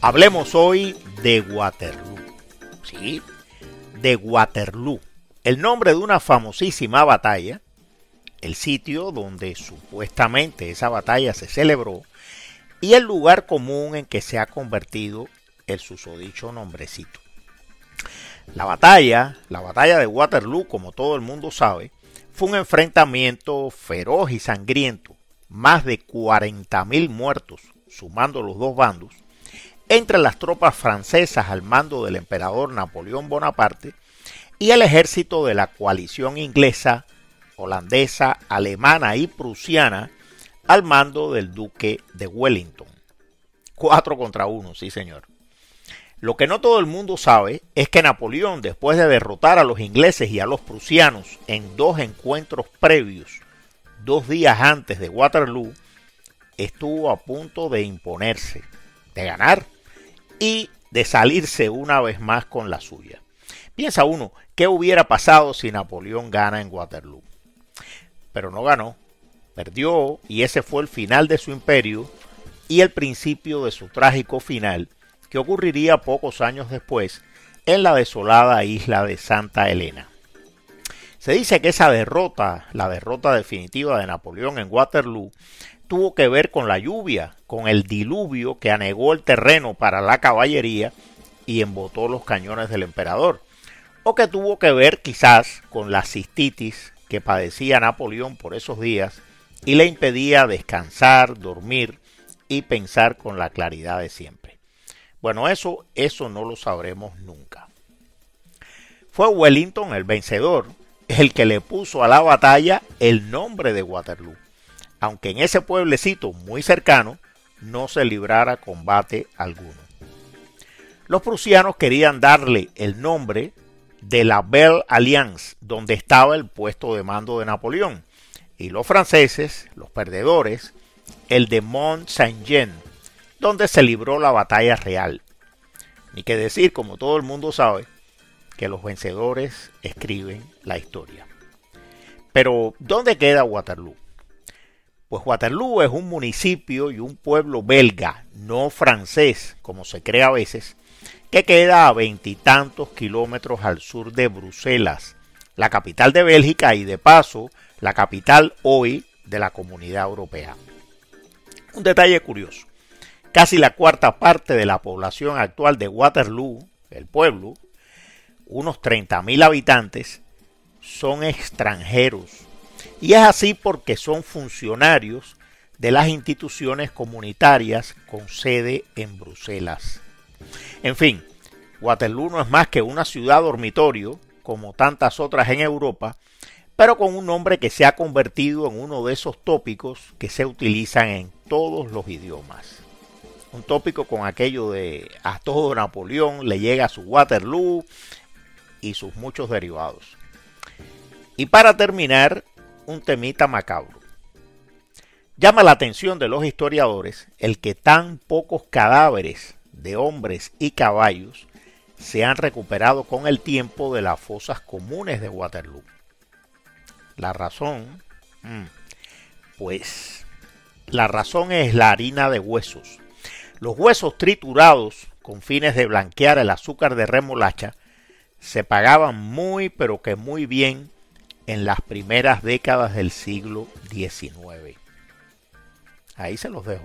Hablemos hoy de Waterloo. Sí, de Waterloo, el nombre de una famosísima batalla, el sitio donde supuestamente esa batalla se celebró y el lugar común en que se ha convertido el susodicho nombrecito. La batalla, la batalla de Waterloo, como todo el mundo sabe, fue un enfrentamiento feroz y sangriento, más de 40.000 muertos, sumando los dos bandos, entre las tropas francesas al mando del emperador Napoleón Bonaparte y el ejército de la coalición inglesa, holandesa, alemana y prusiana al mando del duque de Wellington. Cuatro contra uno, sí señor. Lo que no todo el mundo sabe es que Napoleón, después de derrotar a los ingleses y a los prusianos en dos encuentros previos, dos días antes de Waterloo, estuvo a punto de imponerse, de ganar y de salirse una vez más con la suya. Piensa uno, ¿qué hubiera pasado si Napoleón gana en Waterloo? Pero no ganó, perdió y ese fue el final de su imperio y el principio de su trágico final, que ocurriría pocos años después en la desolada isla de Santa Elena. Se dice que esa derrota, la derrota definitiva de Napoleón en Waterloo, tuvo que ver con la lluvia, con el diluvio que anegó el terreno para la caballería y embotó los cañones del emperador, o que tuvo que ver quizás con la cistitis que padecía Napoleón por esos días y le impedía descansar, dormir y pensar con la claridad de siempre. Bueno, eso, eso no lo sabremos nunca. Fue Wellington el vencedor, el que le puso a la batalla el nombre de Waterloo aunque en ese pueblecito muy cercano no se librara combate alguno. Los prusianos querían darle el nombre de la Belle Alliance, donde estaba el puesto de mando de Napoleón, y los franceses, los perdedores, el de Mont Saint-Jean, donde se libró la batalla real. Ni que decir, como todo el mundo sabe, que los vencedores escriben la historia. Pero, ¿dónde queda Waterloo? Pues Waterloo es un municipio y un pueblo belga, no francés, como se cree a veces, que queda a veintitantos kilómetros al sur de Bruselas, la capital de Bélgica y de paso la capital hoy de la comunidad europea. Un detalle curioso, casi la cuarta parte de la población actual de Waterloo, el pueblo, unos 30.000 habitantes, son extranjeros y es así porque son funcionarios de las instituciones comunitarias con sede en Bruselas. En fin, Waterloo no es más que una ciudad dormitorio, como tantas otras en Europa, pero con un nombre que se ha convertido en uno de esos tópicos que se utilizan en todos los idiomas. Un tópico con aquello de a todo Napoleón le llega su Waterloo y sus muchos derivados. Y para terminar, un temita macabro. Llama la atención de los historiadores el que tan pocos cadáveres de hombres y caballos se han recuperado con el tiempo de las fosas comunes de Waterloo. La razón, mm, pues la razón es la harina de huesos. Los huesos triturados con fines de blanquear el azúcar de remolacha se pagaban muy pero que muy bien en las primeras décadas del siglo XIX. Ahí se los dejo.